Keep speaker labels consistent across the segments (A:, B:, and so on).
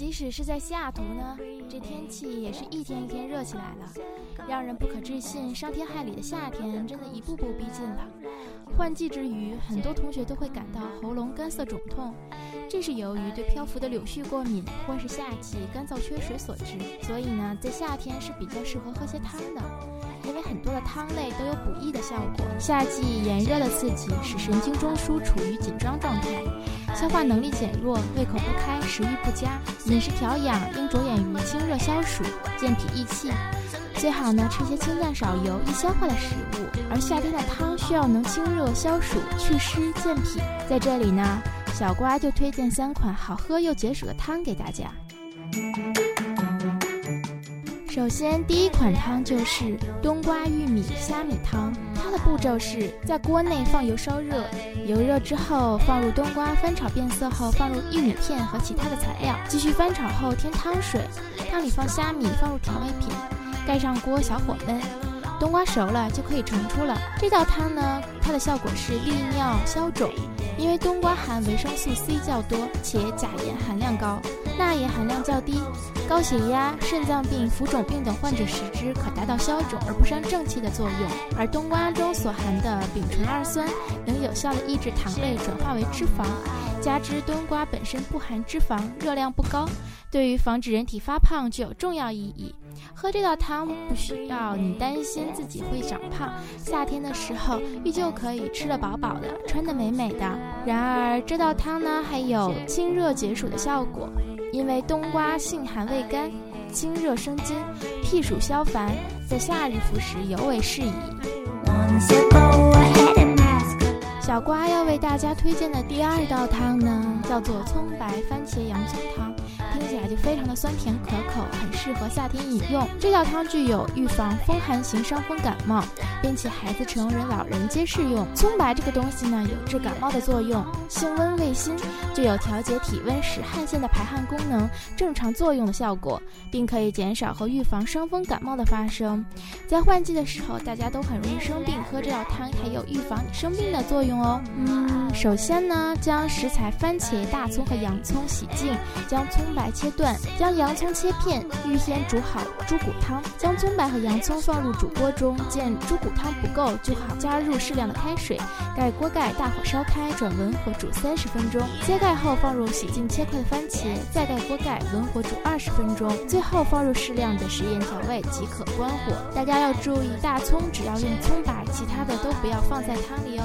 A: 即使是在西雅图呢，这天气也是一天一天热起来了，让人不可置信。伤天害理的夏天，真的一步步逼近了。换季之余，很多同学都会感到喉咙干涩肿痛，这是由于对漂浮的柳絮过敏，或是夏季干燥缺水所致。所以呢，在夏天是比较适合喝些汤的，因为很多的汤类都有补益的效果。夏季炎热的刺激使神经中枢处于紧张状态，消化能力减弱，胃口不开，食欲不佳。饮食调养应着眼于清热消暑、健脾益气。最好呢，吃些清淡少油、易消化的食物。而夏天的汤需要能清热消暑、祛湿健脾。在这里呢，小瓜就推荐三款好喝又解暑的汤给大家。首先，第一款汤就是冬瓜玉米虾米汤。它的步骤是在锅内放油烧热，油热之后放入冬瓜，翻炒变色后放入玉米片和其他的材料，继续翻炒后添汤水，汤里放虾米，放入调味品。盖上锅，小火焖，冬瓜熟了就可以盛出了。这道汤呢，它的效果是利尿消肿，因为冬瓜含维生素 C 较多，且钾盐含量高，钠盐含量较低，高血压、肾脏病、浮肿病等患者食之可达到消肿而不伤正气的作用。而冬瓜中所含的丙醇二酸能有效的抑制糖类转化为脂肪，加之冬瓜本身不含脂肪，热量不高，对于防止人体发胖具有重要意义。喝这道汤不需要你担心自己会长胖，夏天的时候依旧可以吃得饱饱的，穿得美美的。然而这道汤呢，还有清热解暑的效果，因为冬瓜性寒味甘，清热生津，辟暑消烦，在夏日服食尤为适宜。小瓜要为大家推荐的第二道汤呢，叫做葱白番茄洋葱汤。非常的酸甜可口，很适合夏天饮用。这道汤具有预防风寒型伤风感冒，并且孩子、成人、老人皆适用。葱白这个东西呢，有治感冒的作用，性温味辛，具有调节体温、使汗腺的排汗功能正常作用的效果，并可以减少和预防伤风感冒的发生。在换季的时候，大家都很容易生病，喝这道汤还有预防你生病的作用哦。嗯，首先呢，将食材番茄、大葱和洋葱洗净，将葱。白切断，将洋葱切片，预先煮好猪骨汤。将葱白和洋葱放入煮锅中，见猪骨汤不够就好，加入适量的开水，盖锅盖，大火烧开，转文火煮三十分钟。揭盖后放入洗净切块的番茄，再盖锅盖，文火煮二十分钟。最后放入适量的食盐调味即可关火。大家要注意，大葱只要用葱白，其他的都不要放在汤里哦。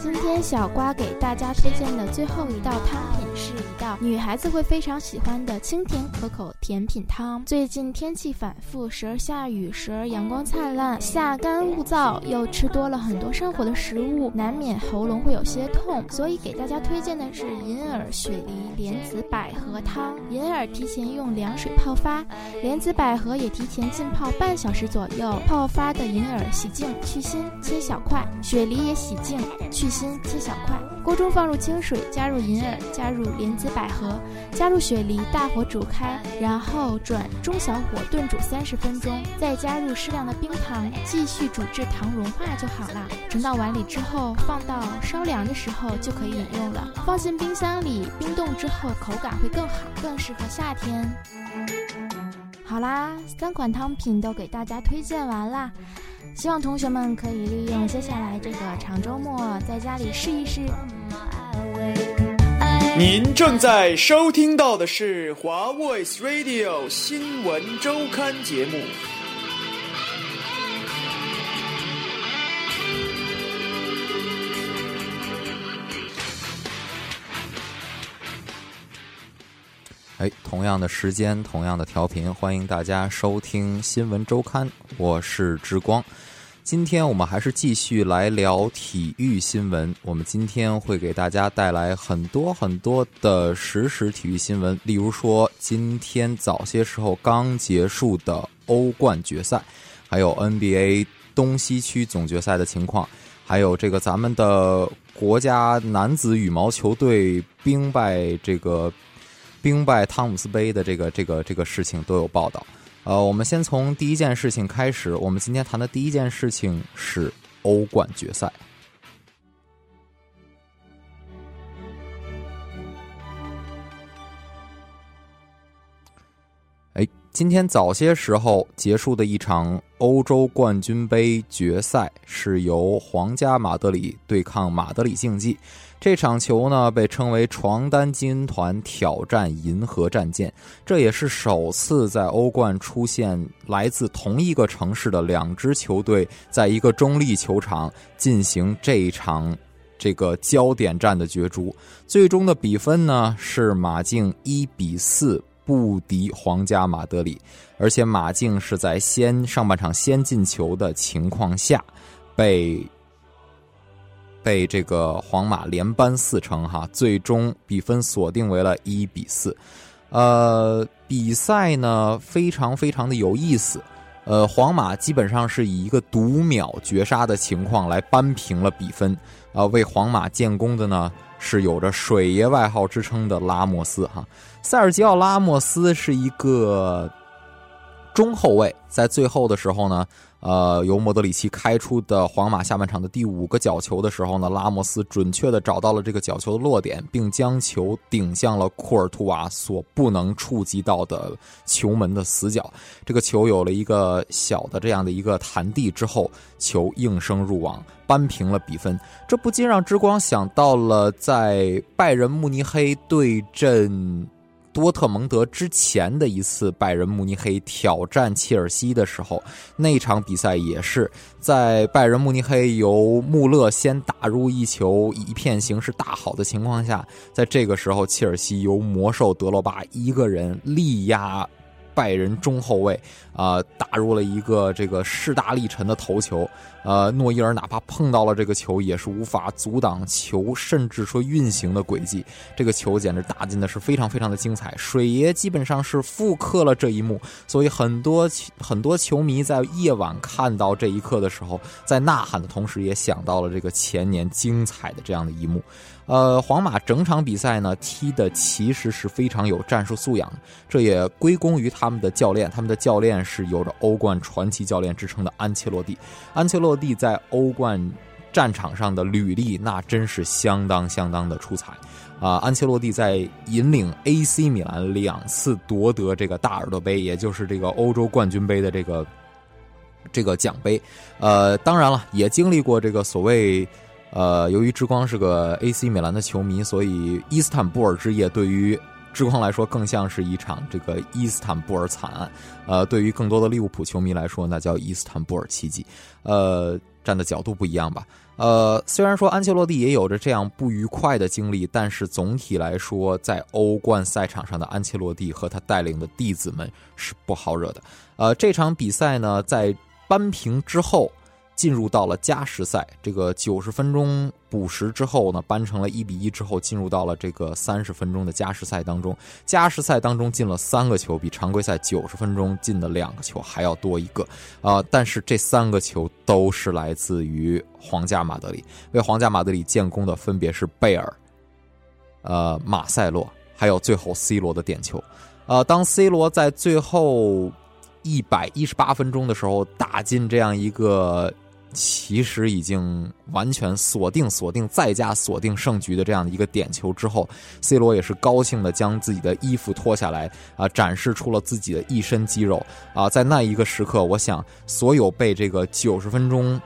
A: 今天小瓜给大家推荐的最后一道汤品一道女孩子会非常喜欢的清甜可口甜品汤。最近天气反复，时而下雨，时而阳光灿烂，夏干物燥，又吃多了很多上火的食物，难免喉咙会有些痛，所以给大家推荐的是银耳雪梨莲子百合汤。银耳提前用凉水泡发，莲子百合也提前浸泡半小时左右。泡发的银耳洗净去心，切小块；雪梨也洗净去。心切小块，锅中放入清水，加入银耳，加入莲莲子百合，加入雪梨，大火煮开，然后转中小火炖煮三十分钟，再加入适量的冰糖，继续煮至糖融化就好了。盛到碗里之后，放到稍凉的时候就可以饮用了。放进冰箱里冰冻之后，口感会更好，更适合夏天。好啦，三款汤品都给大家推荐完啦。希望同学们可以利用接下来这个长周末，在家里试一试。
B: 您正在收听到的是华 Voice Radio 新闻周刊节目。
C: 哎，同样的时间，同样的调频，欢迎大家收听新闻周刊，我是之光。今天我们还是继续来聊体育新闻。我们今天会给大家带来很多很多的实时体育新闻，例如说今天早些时候刚结束的欧冠决赛，还有 NBA 东西区总决赛的情况，还有这个咱们的国家男子羽毛球队兵败这个兵败汤姆斯杯的这个这个这个事情都有报道。呃，我们先从第一件事情开始。我们今天谈的第一件事情是欧冠决赛。今天早些时候结束的一场欧洲冠军杯决赛，是由皇家马德里对抗马德里竞技。这场球呢，被称为“床单金团挑战银河战舰”，这也是首次在欧冠出现来自同一个城市的两支球队在一个中立球场进行这一场这个焦点战的角逐。最终的比分呢是马竞一比四不敌皇家马德里，而且马竞是在先上半场先进球的情况下被。被这个皇马连扳四城，哈，最终比分锁定为了一比四。呃，比赛呢非常非常的有意思。呃，皇马基本上是以一个读秒绝杀的情况来扳平了比分。啊，为皇马建功的呢是有着“水爷”外号之称的拉莫斯，哈，塞尔吉奥·拉莫斯是一个中后卫，在最后的时候呢。呃，由莫德里奇开出的皇马下半场的第五个角球的时候呢，拉莫斯准确的找到了这个角球的落点，并将球顶向了库尔图瓦所不能触及到的球门的死角。这个球有了一个小的这样的一个弹地之后，球应声入网，扳平了比分。这不禁让之光想到了在拜仁慕尼黑对阵。多特蒙德之前的一次拜仁慕尼黑挑战切尔西的时候，那场比赛也是在拜仁慕尼黑由穆勒先打入一球，一片形势大好的情况下，在这个时候切尔西由魔兽德罗巴一个人力压。拜仁中后卫啊，打入了一个这个势大力沉的头球，呃，诺伊尔哪怕碰到了这个球，也是无法阻挡球，甚至说运行的轨迹。这个球简直打进的是非常非常的精彩。水爷基本上是复刻了这一幕，所以很多很多球迷在夜晚看到这一刻的时候，在呐喊的同时，也想到了这个前年精彩的这样的一幕。呃，皇马整场比赛呢踢的其实是非常有战术素养，这也归功于他们的教练。他们的教练是有着欧冠传奇教练之称的安切洛蒂。安切洛蒂在欧冠战场上的履历那真是相当相当的出彩啊！安切洛蒂在引领 AC 米兰两次夺得这个大耳朵杯，也就是这个欧洲冠军杯的这个这个奖杯。呃，当然了，也经历过这个所谓。呃，由于之光是个 AC 米兰的球迷，所以伊斯坦布尔之夜对于之光来说更像是一场这个伊斯坦布尔惨案。呃，对于更多的利物浦球迷来说，那叫伊斯坦布尔奇迹。呃，站的角度不一样吧？呃，虽然说安切洛蒂也有着这样不愉快的经历，但是总体来说，在欧冠赛场上的安切洛蒂和他带领的弟子们是不好惹的。呃，这场比赛呢，在扳平之后。进入到了加时赛，这个九十分钟补时之后呢，扳成了一比一之后，进入到了这个三十分钟的加时赛当中。加时赛当中进了三个球，比常规赛九十分钟进的两个球还要多一个啊！但是这三个球都是来自于皇家马德里，为皇家马德里建功的分别是贝尔、呃马塞洛，还有最后 C 罗的点球。呃，当 C 罗在最后一百一十八分钟的时候打进这样一个。其实已经完全锁定、锁定再加锁定胜局的这样的一个点球之后，C 罗也是高兴的将自己的衣服脱下来啊，展示出了自己的一身肌肉啊。在那一个时刻，我想所有被这个九十分钟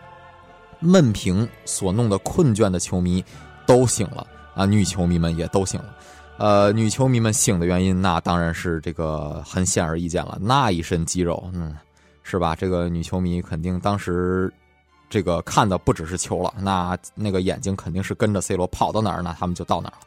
C: 闷平所弄得困倦的球迷都醒了啊，女球迷们也都醒了。呃，女球迷们醒的原因，那当然是这个很显而易见了，那一身肌肉，嗯，是吧？这个女球迷肯定当时。这个看的不只是球了，那那个眼睛肯定是跟着 C 罗跑到哪儿，那他们就到哪儿了。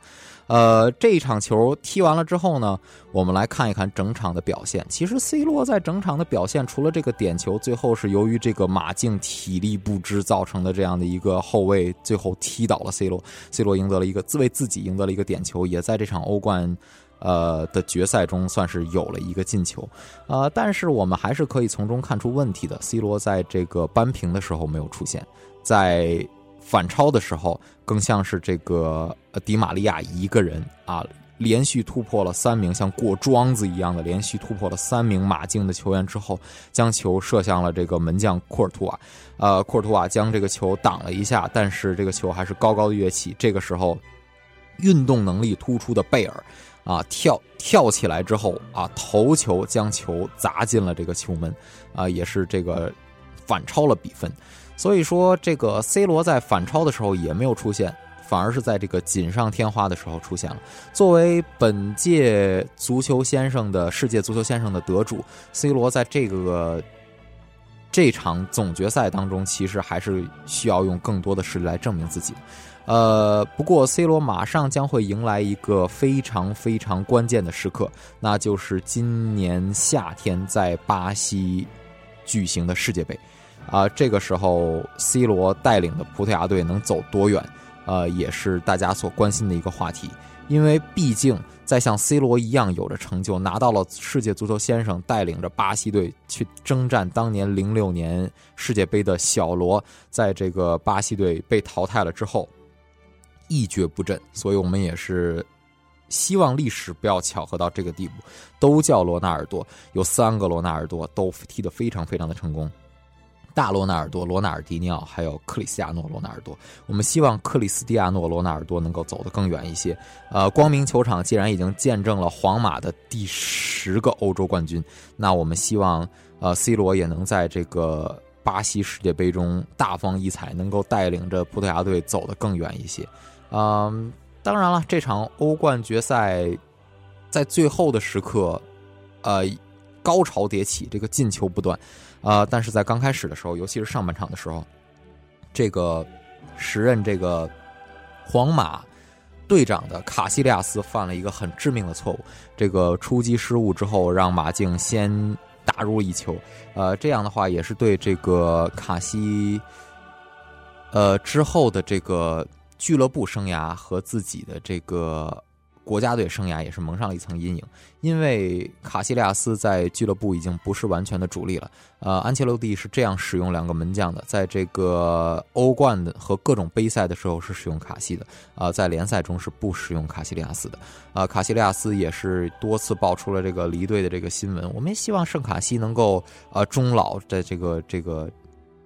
C: 呃，这一场球踢完了之后呢，我们来看一看整场的表现。其实 C 罗在整场的表现，除了这个点球，最后是由于这个马竞体力不支造成的这样的一个后卫最后踢倒了 C 罗，C 罗赢得了一个自为自己赢得了一个点球，也在这场欧冠。呃的决赛中算是有了一个进球，呃，但是我们还是可以从中看出问题的。C 罗在这个扳平的时候没有出现，在反超的时候更像是这个迪玛利亚一个人啊，连续突破了三名像过庄子一样的连续突破了三名马竞的球员之后，将球射向了这个门将库尔图瓦，呃，库尔图瓦将这个球挡了一下，但是这个球还是高高的跃起。这个时候。运动能力突出的贝尔啊，跳跳起来之后啊，头球将球砸进了这个球门啊，也是这个反超了比分。所以说，这个 C 罗在反超的时候也没有出现，反而是在这个锦上添花的时候出现了。作为本届足球先生的世界足球先生的得主，C 罗在这个这场总决赛当中，其实还是需要用更多的实力来证明自己。呃，不过 C 罗马上将会迎来一个非常非常关键的时刻，那就是今年夏天在巴西举行的世界杯。啊，这个时候 C 罗带领的葡萄牙队能走多远，呃，也是大家所关心的一个话题。因为毕竟在像 C 罗一样有着成就，拿到了世界足球先生，带领着巴西队去征战当年零六年世界杯的小罗，在这个巴西队被淘汰了之后，一蹶不振。所以我们也是希望历史不要巧合到这个地步，都叫罗纳尔多，有三个罗纳尔多都踢得非常非常的成功。大罗纳尔多、罗纳尔迪尼奥，还有克里斯蒂亚诺·罗纳尔多。我们希望克里斯蒂亚诺·罗纳尔多能够走得更远一些。呃，光明球场既然已经见证了皇马的第十个欧洲冠军，那我们希望呃，C 罗也能在这个巴西世界杯中大放异彩，能够带领着葡萄牙队走得更远一些。嗯，当然了，这场欧冠决赛在最后的时刻，呃，高潮迭起，这个进球不断。啊！但是在刚开始的时候，尤其是上半场的时候，这个时任这个皇马队长的卡西利亚斯犯了一个很致命的错误。这个出击失误之后，让马竞先打入一球。呃，这样的话也是对这个卡西呃之后的这个俱乐部生涯和自己的这个。国家队生涯也是蒙上了一层阴影，因为卡西利亚斯在俱乐部已经不是完全的主力了。呃，安切洛蒂是这样使用两个门将的，在这个欧冠的和各种杯赛的时候是使用卡西的，啊，在联赛中是不使用卡西利亚斯的。啊，卡西利亚斯也是多次爆出了这个离队的这个新闻。我们也希望圣卡西能够呃终老在这个这个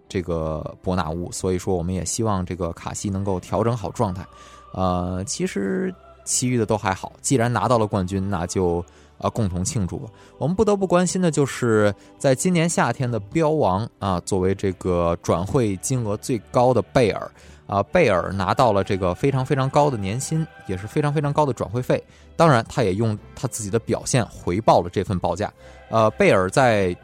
C: 这个伯纳乌，所以说我们也希望这个卡西能够调整好状态。呃，其实。其余的都还好，既然拿到了冠军，那就啊共同庆祝吧。我们不得不关心的就是在今年夏天的标王啊，作为这个转会金额最高的贝尔啊，贝尔拿到了这个非常非常高的年薪，也是非常非常高的转会费。当然，他也用他自己的表现回报了这份报价。呃，贝尔在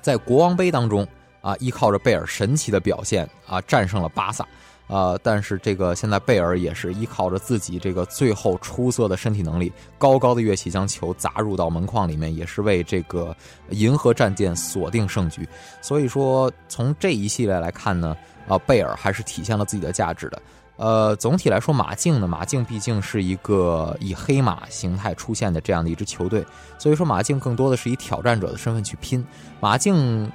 C: 在国王杯当中啊，依靠着贝尔神奇的表现啊，战胜了巴萨。呃，但是这个现在贝尔也是依靠着自己这个最后出色的身体能力，高高的跃起将球砸入到门框里面，也是为这个银河战舰锁定胜局。所以说，从这一系列来看呢，啊，贝尔还是体现了自己的价值的。呃，总体来说，马竞呢，马竞毕竟是一个以黑马形态出现的这样的一支球队，所以说马竞更多的是以挑战者的身份去拼。马竞。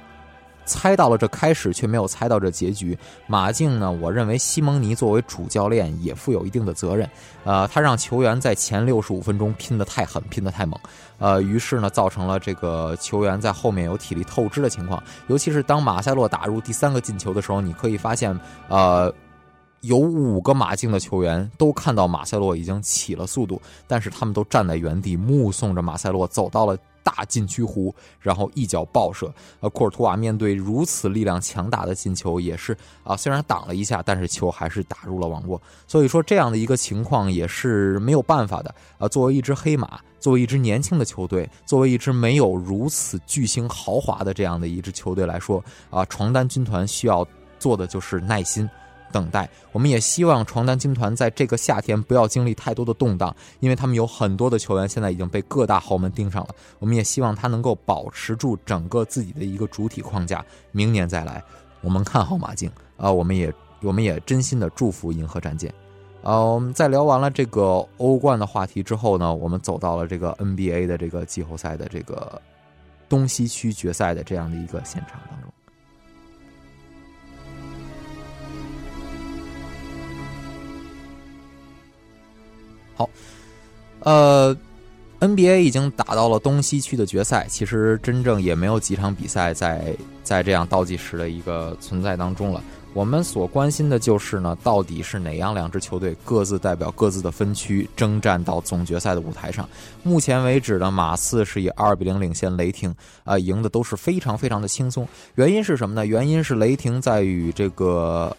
C: 猜到了这开始，却没有猜到这结局。马竞呢？我认为西蒙尼作为主教练也负有一定的责任。呃，他让球员在前六十五分钟拼得太狠，拼得太猛。呃，于是呢，造成了这个球员在后面有体力透支的情况。尤其是当马塞洛打入第三个进球的时候，你可以发现，呃，有五个马竞的球员都看到马塞洛已经起了速度，但是他们都站在原地目送着马塞洛走到了。大禁区弧，然后一脚爆射。呃，库尔图瓦面对如此力量强大的进球，也是啊，虽然挡了一下，但是球还是打入了网窝。所以说，这样的一个情况也是没有办法的。啊，作为一支黑马，作为一支年轻的球队，作为一支没有如此巨星豪华的这样的一支球队来说，啊，床单军团需要做的就是耐心。等待，我们也希望床单军团在这个夏天不要经历太多的动荡，因为他们有很多的球员现在已经被各大豪门盯上了。我们也希望他能够保持住整个自己的一个主体框架，明年再来。我们看好马竞啊，我们也我们也真心的祝福银河战舰。呃，我们在聊完了这个欧冠的话题之后呢，我们走到了这个 NBA 的这个季后赛的这个东西区决赛的这样的一个现场当中。好，呃，NBA 已经打到了东西区的决赛，其实真正也没有几场比赛在在这样倒计时的一个存在当中了。我们所关心的就是呢，到底是哪样两支球队各自代表各自的分区征战到总决赛的舞台上？目前为止呢，马刺是以二比零领先雷霆，啊，赢的都是非常非常的轻松。原因是什么呢？原因是雷霆在与这个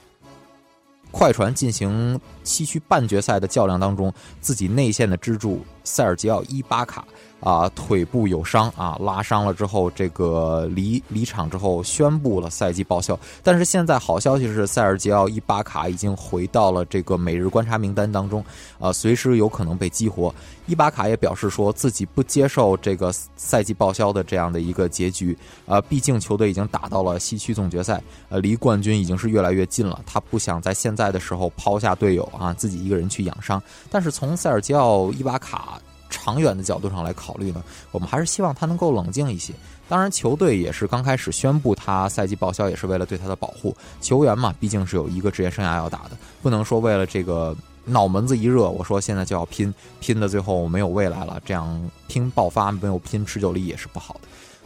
C: 快船进行西区半决赛的较量当中，自己内线的支柱塞尔吉奥伊巴卡。啊，腿部有伤啊，拉伤了之后，这个离离场之后宣布了赛季报销。但是现在好消息是，塞尔吉奥伊巴卡已经回到了这个每日观察名单当中，啊，随时有可能被激活。伊巴卡也表示说自己不接受这个赛季报销的这样的一个结局，呃，毕竟球队已经打到了西区总决赛，呃，离冠军已经是越来越近了。他不想在现在的时候抛下队友啊，自己一个人去养伤。但是从塞尔吉奥伊巴卡。长远的角度上来考虑呢，我们还是希望他能够冷静一些。当然，球队也是刚开始宣布他赛季报销，也是为了对他的保护。球员嘛，毕竟是有一个职业生涯要打的，不能说为了这个脑门子一热，我说现在就要拼，拼的最后没有未来了，这样拼爆发没有拼持久力也是不好的。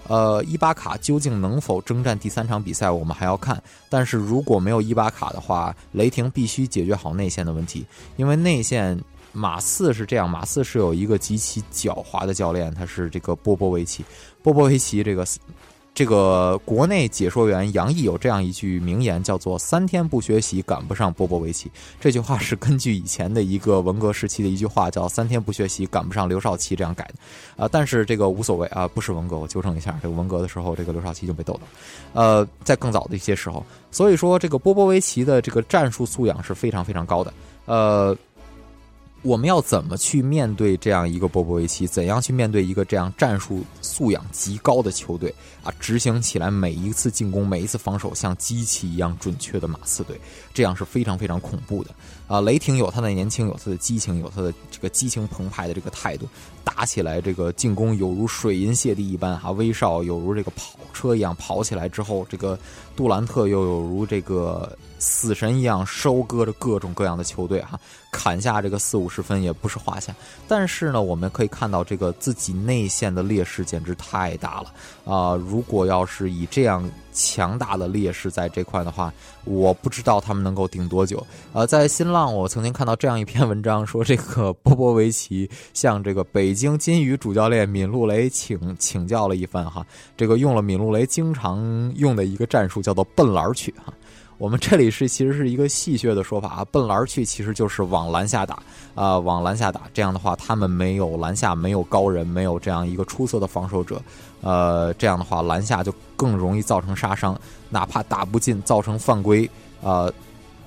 C: 呃，伊巴卡究竟能否征战第三场比赛，我们还要看。但是如果没有伊巴卡的话，雷霆必须解决好内线的问题，因为内线。马刺是这样，马刺是有一个极其狡猾的教练，他是这个波波维奇。波波维奇这个这个国内解说员杨毅有这样一句名言，叫做“三天不学习，赶不上波波维奇”。这句话是根据以前的一个文革时期的一句话，叫“三天不学习，赶不上刘少奇”这样改的。啊，但是这个无所谓啊，不是文革，我纠正一下，这个文革的时候，这个刘少奇就被斗了。呃，在更早的一些时候，所以说这个波波维奇的这个战术素养是非常非常高的。呃。我们要怎么去面对这样一个波波维奇？怎样去面对一个这样战术素养极高的球队啊？执行起来每一次进攻、每一次防守像机器一样准确的马刺队，这样是非常非常恐怖的啊！雷霆有他的年轻，有他的激情，有他的这个激情澎湃的这个态度，打起来这个进攻有如水银泻地一般哈！威少有如这个跑车一样跑起来之后，这个杜兰特又有如这个。死神一样收割着各种各样的球队哈，砍下这个四五十分也不是话下。但是呢，我们可以看到这个自己内线的劣势简直太大了啊！如果要是以这样强大的劣势在这块的话，我不知道他们能够顶多久。呃，在新浪我曾经看到这样一篇文章，说这个波波维奇向这个北京金鱼主教练闵路雷请请教了一番哈，这个用了闵路雷经常用的一个战术，叫做笨篮去哈。我们这里是其实是一个戏谑的说法啊，奔篮去其实就是往篮下打啊，往篮下打。这样的话，他们没有篮下，没有高人，没有这样一个出色的防守者，呃，这样的话篮下就更容易造成杀伤，哪怕打不进，造成犯规，呃，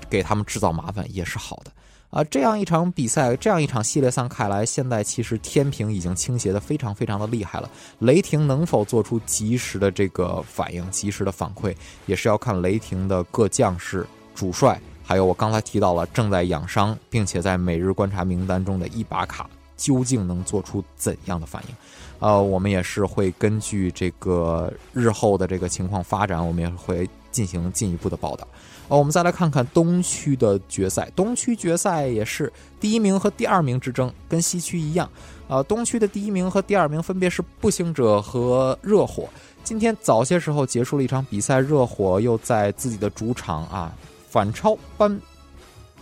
C: 给他们制造麻烦也是好的。啊，这样一场比赛，这样一场系列赛，看来现在其实天平已经倾斜的非常非常的厉害了。雷霆能否做出及时的这个反应、及时的反馈，也是要看雷霆的各将士、主帅，还有我刚才提到了正在养伤并且在每日观察名单中的伊巴卡，究竟能做出怎样的反应？呃，我们也是会根据这个日后的这个情况发展，我们也会进行进一步的报道。哦，我们再来看看东区的决赛。东区决赛也是第一名和第二名之争，跟西区一样。啊，东区的第一名和第二名分别是步行者和热火。今天早些时候结束了一场比赛，热火又在自己的主场啊反超班，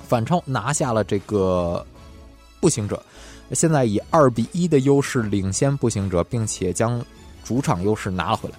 C: 反超拿下了这个步行者。现在以二比一的优势领先步行者，并且将主场优势拿了回来。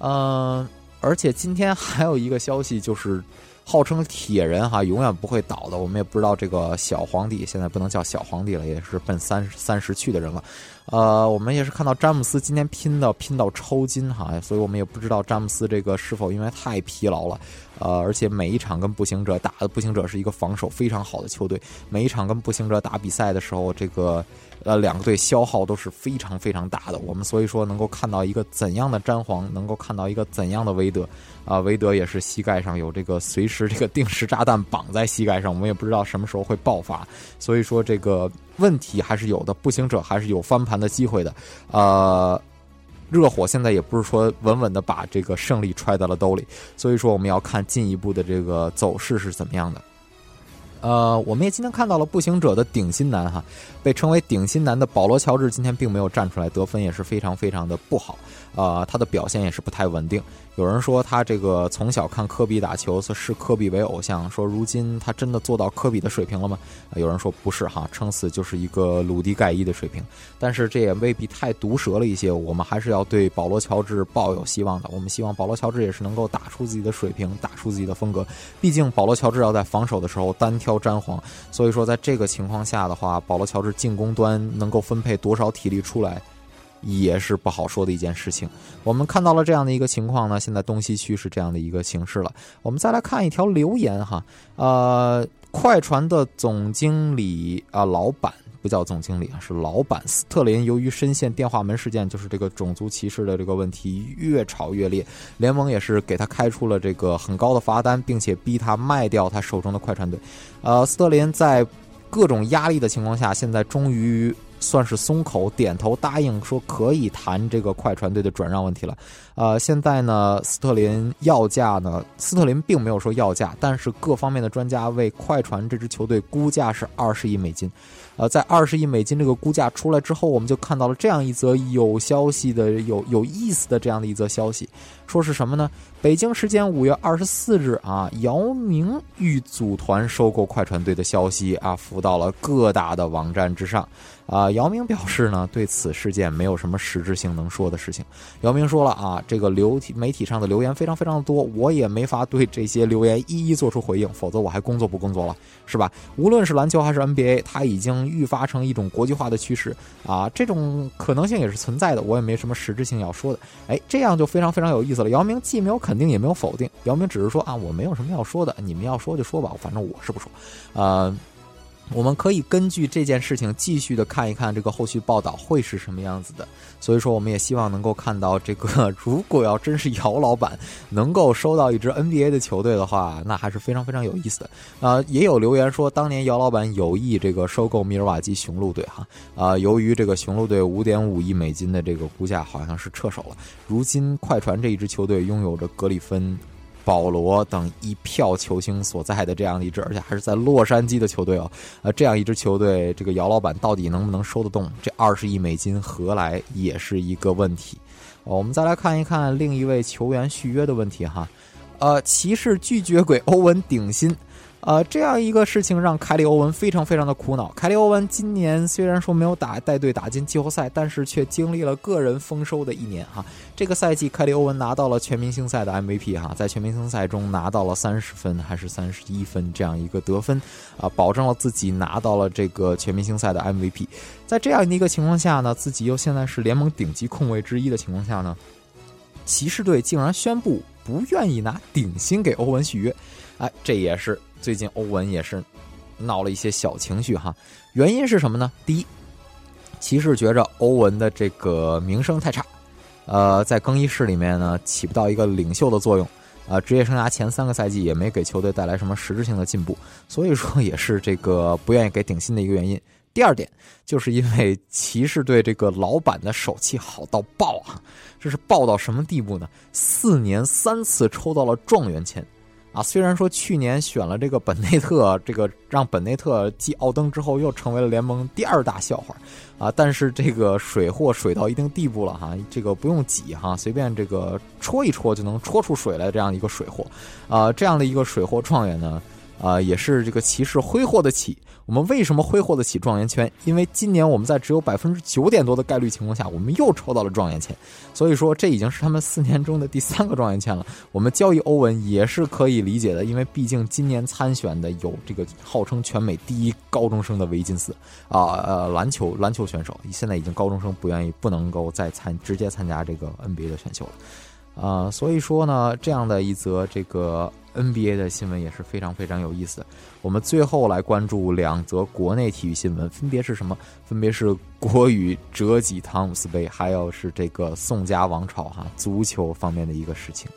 C: 嗯，而且今天还有一个消息就是。号称铁人哈，永远不会倒的。我们也不知道这个小皇帝现在不能叫小皇帝了，也是奔三三十去的人了。呃，我们也是看到詹姆斯今天拼到拼到抽筋哈，所以我们也不知道詹姆斯这个是否因为太疲劳了。呃，而且每一场跟步行者打的，步行者是一个防守非常好的球队。每一场跟步行者打比赛的时候，这个呃两个队消耗都是非常非常大的。我们所以说能够看到一个怎样的詹皇，能够看到一个怎样的韦德。啊，韦德也是膝盖上有这个随时这个定时炸弹绑在膝盖上，我们也不知道什么时候会爆发，所以说这个问题还是有的，步行者还是有翻盘的机会的。呃，热火现在也不是说稳稳的把这个胜利揣在了兜里，所以说我们要看进一步的这个走势是怎么样的。呃，我们也今天看到了步行者的顶薪男哈，被称为顶薪男的保罗·乔治今天并没有站出来得分，也是非常非常的不好。呃，他的表现也是不太稳定。有人说他这个从小看科比打球，视科比为偶像，说如今他真的做到科比的水平了吗？有人说不是哈，撑死就是一个鲁迪盖伊的水平。但是这也未必太毒舌了一些，我们还是要对保罗·乔治抱有希望的。我们希望保罗·乔治也是能够打出自己的水平，打出自己的风格。毕竟保罗·乔治要在防守的时候单挑詹皇，所以说在这个情况下的话，保罗·乔治进攻端能够分配多少体力出来？也是不好说的一件事情。我们看到了这样的一个情况呢，现在东西区是这样的一个形势了。我们再来看一条留言哈，呃，快船的总经理啊，老板不叫总经理啊，是老板斯特林，由于深陷电话门事件，就是这个种族歧视的这个问题越吵越烈，联盟也是给他开出了这个很高的罚单，并且逼他卖掉他手中的快船队。呃，斯特林在各种压力的情况下，现在终于。算是松口点头答应，说可以谈这个快船队的转让问题了。呃，现在呢，斯特林要价呢，斯特林并没有说要价，但是各方面的专家为快船这支球队估价是二十亿美金。呃，在二十亿美金这个估价出来之后，我们就看到了这样一则有消息的、有有意思的这样的一则消息，说是什么呢？北京时间五月二十四日啊，姚明欲组团收购快船队的消息啊，浮到了各大的网站之上。啊，姚明表示呢，对此事件没有什么实质性能说的事情。姚明说了啊，这个流媒体上的留言非常非常的多，我也没法对这些留言一一做出回应，否则我还工作不工作了，是吧？无论是篮球还是 NBA，它已经。愈发成一种国际化的趋势啊，这种可能性也是存在的。我也没什么实质性要说的。哎，这样就非常非常有意思了。姚明既没有肯定，也没有否定。姚明只是说啊，我没有什么要说的，你们要说就说吧，反正我是不说。呃。我们可以根据这件事情继续的看一看这个后续报道会是什么样子的，所以说我们也希望能够看到这个，如果要真是姚老板能够收到一支 NBA 的球队的话，那还是非常非常有意思的。啊，也有留言说，当年姚老板有意这个收购米尔瓦基雄鹿队哈，啊，由于这个雄鹿队五点五亿美金的这个估价好像是撤手了，如今快船这一支球队拥有着格里芬。保罗等一票球星所在的这样一支，而且还是在洛杉矶的球队哦，呃，这样一支球队，这个姚老板到底能不能收得动这二十亿美金？何来也是一个问题。我们再来看一看另一位球员续约的问题哈，呃，骑士拒绝给欧文顶薪。呃，这样一个事情让凯里欧文非常非常的苦恼。凯里欧文今年虽然说没有打带队打进季后赛，但是却经历了个人丰收的一年哈。这个赛季，凯里欧文拿到了全明星赛的 MVP 哈，在全明星赛中拿到了三十分还是三十一分这样一个得分啊，保证了自己拿到了这个全明星赛的 MVP。在这样的一个情况下呢，自己又现在是联盟顶级控卫之一的情况下呢，骑士队竟然宣布不愿意拿顶薪给欧文续约，哎，这也是。最近欧文也是闹了一些小情绪哈，原因是什么呢？第一，骑士觉着欧文的这个名声太差，呃，在更衣室里面呢起不到一个领袖的作用，啊，职业生涯前三个赛季也没给球队带来什么实质性的进步，所以说也是这个不愿意给顶薪的一个原因。第二点，就是因为骑士队这个老板的手气好到爆啊，这是爆到什么地步呢？四年三次抽到了状元签。啊，虽然说去年选了这个本内特，这个让本内特继奥登之后又成为了联盟第二大笑话，啊，但是这个水货水到一定地步了哈，这个不用挤哈，随便这个戳一戳就能戳出水来这样一个水货，啊，这样的一个水货状元呢。啊，也是这个骑士挥霍得起。我们为什么挥霍得起状元签？因为今年我们在只有百分之九点多的概率情况下，我们又抽到了状元签。所以说，这已经是他们四年中的第三个状元签了。我们交易欧文也是可以理解的，因为毕竟今年参选的有这个号称全美第一高中生的维金斯啊，呃，篮球篮球选手，现在已经高中生不愿意不能够再参直接参加这个 NBA 的选秀了。啊，所以说呢，这样的一则这个 NBA 的新闻也是非常非常有意思的。我们最后来关注两则国内体育新闻，分别是什么？分别是国羽折戟汤姆斯杯，还有是这个宋家王朝哈足球方面的一个事情。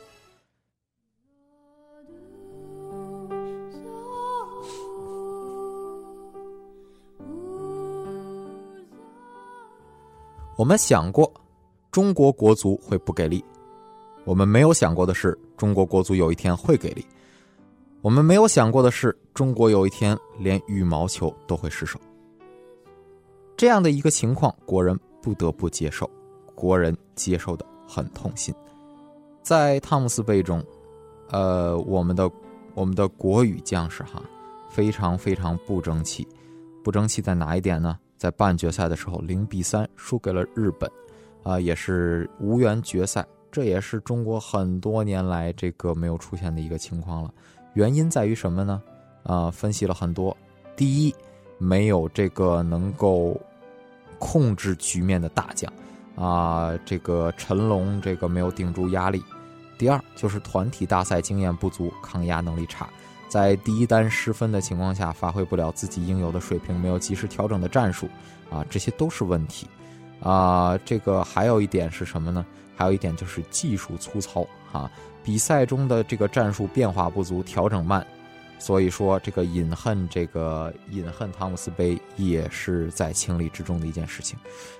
C: 我们想过，中国国足会不给力。我们没有想过的是，中国国足有一天会给力。我们没有想过的是，中国有一天连羽毛球都会失手。这样的一个情况，国人不得不接受，国人接受的很痛心。在汤姆斯杯中，呃，我们的我们的国羽将士哈，非常非常不争气。不争气在哪一点呢？在半决赛的时候，零比三输给了日本，啊，也是无缘决赛。这也是中国很多年来这个没有出现的一个情况了。原因在于什么呢？啊，分析了很多。第一，没有这个能够控制局面的大将，啊，这个陈龙这个没有顶住压力。第二，就是团体大赛经验不足，抗压能力差。在第一单失分的情况下，发挥不了自己应有的水平，没有及时调整的战术，啊，这些都是问题，啊，这个还有一点是什么呢？还有一点就是技术粗糙，哈，比赛中的这个战术变化不足，调整慢，所以说这个隐恨这个隐恨汤姆斯杯也是在情理之中的一件事情。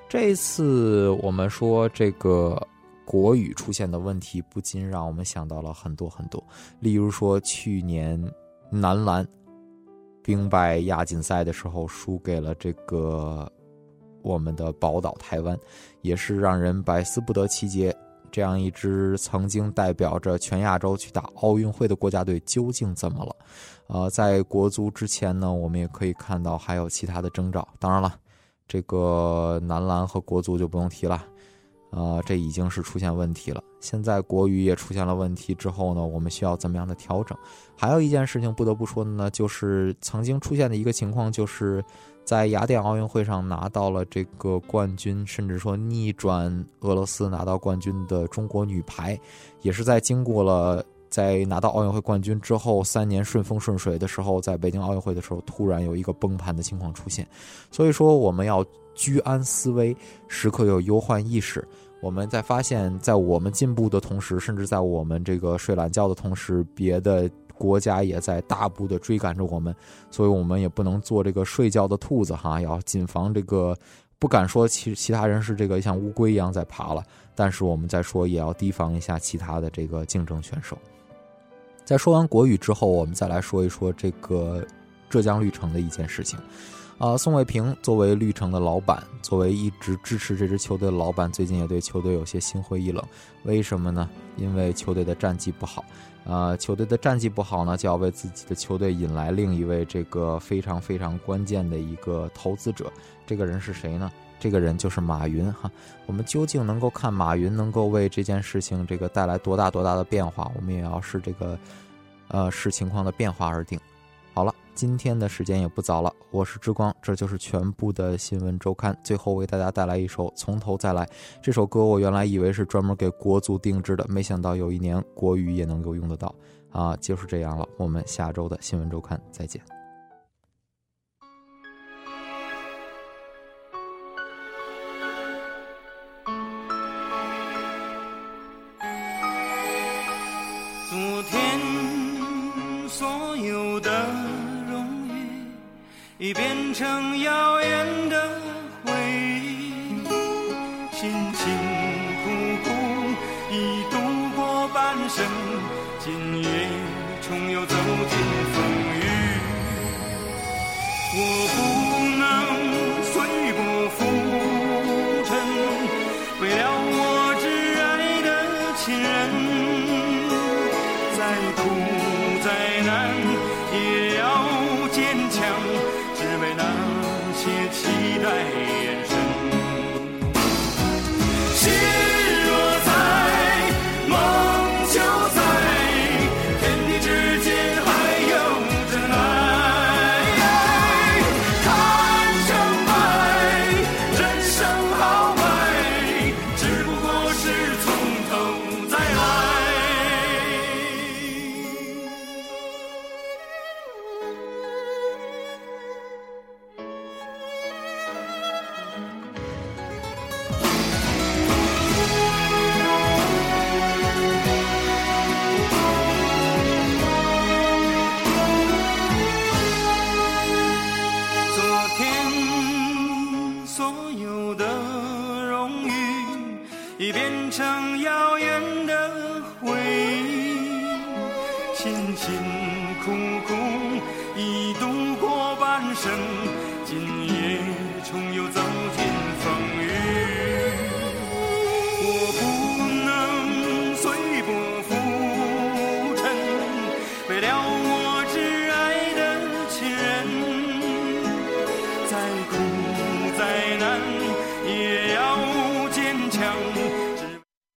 C: 这一次我们说这个国语出现的问题，不禁让我们想到了很多很多，例如说去年。男篮兵败亚锦赛的时候，输给了这个我们的宝岛台湾，也是让人百思不得其解。这样一支曾经代表着全亚洲去打奥运会的国家队，究竟怎么了？呃，在国足之前呢，我们也可以看到还有其他的征兆。当然了，这个男篮和国足就不用提了。啊，这已经是出现问题了。现在国语也出现了问题之后呢，我们需要怎么样的调整？还有一件事情不得不说的呢，就是曾经出现的一个情况，就是在雅典奥运会上拿到了这个冠军，甚至说逆转俄罗斯拿到冠军的中国女排，也是在经过了在拿到奥运会冠军之后三年顺风顺水的时候，在北京奥运会的时候突然有一个崩盘的情况出现。所以说，我们要居安思危，时刻有忧患意识。我们在发现，在我们进步的同时，甚至在我们这个睡懒觉的同时，别的国家也在大步的追赶着我们，所以我们也不能做这个睡觉的兔子哈，要谨防这个。不敢说其其他人是这个像乌龟一样在爬了，但是我们在说也要提防一下其他的这个竞争选手。在说完国语之后，我们再来说一说这个浙江绿城的一件事情。啊，宋卫平作为绿城的老板，作为一直支持这支球队的老板，最近也对球队有些心灰意冷。为什么呢？因为球队的战绩不好。啊，球队的战绩不好呢，就要为自己的球队引来另一位这个非常非常关键的一个投资者。这个人是谁呢？这个人就是马云哈。我们究竟能够看马云能够为这件事情这个带来多大多大的变化？我们也要视这个，呃，视情况的变化而定。好了。今天的时间也不早了，我是之光，这就是全部的新闻周刊。最后为大家带来一首《从头再来》这首歌，我原来以为是专门给国足定制的，没想到有一年国语也能够用得到啊！就是这样了，我们下周的新闻周刊再见。
D: 有的荣誉。已变成遥远的回忆，辛辛苦苦已度过半生，今夜重又走进风雨。我不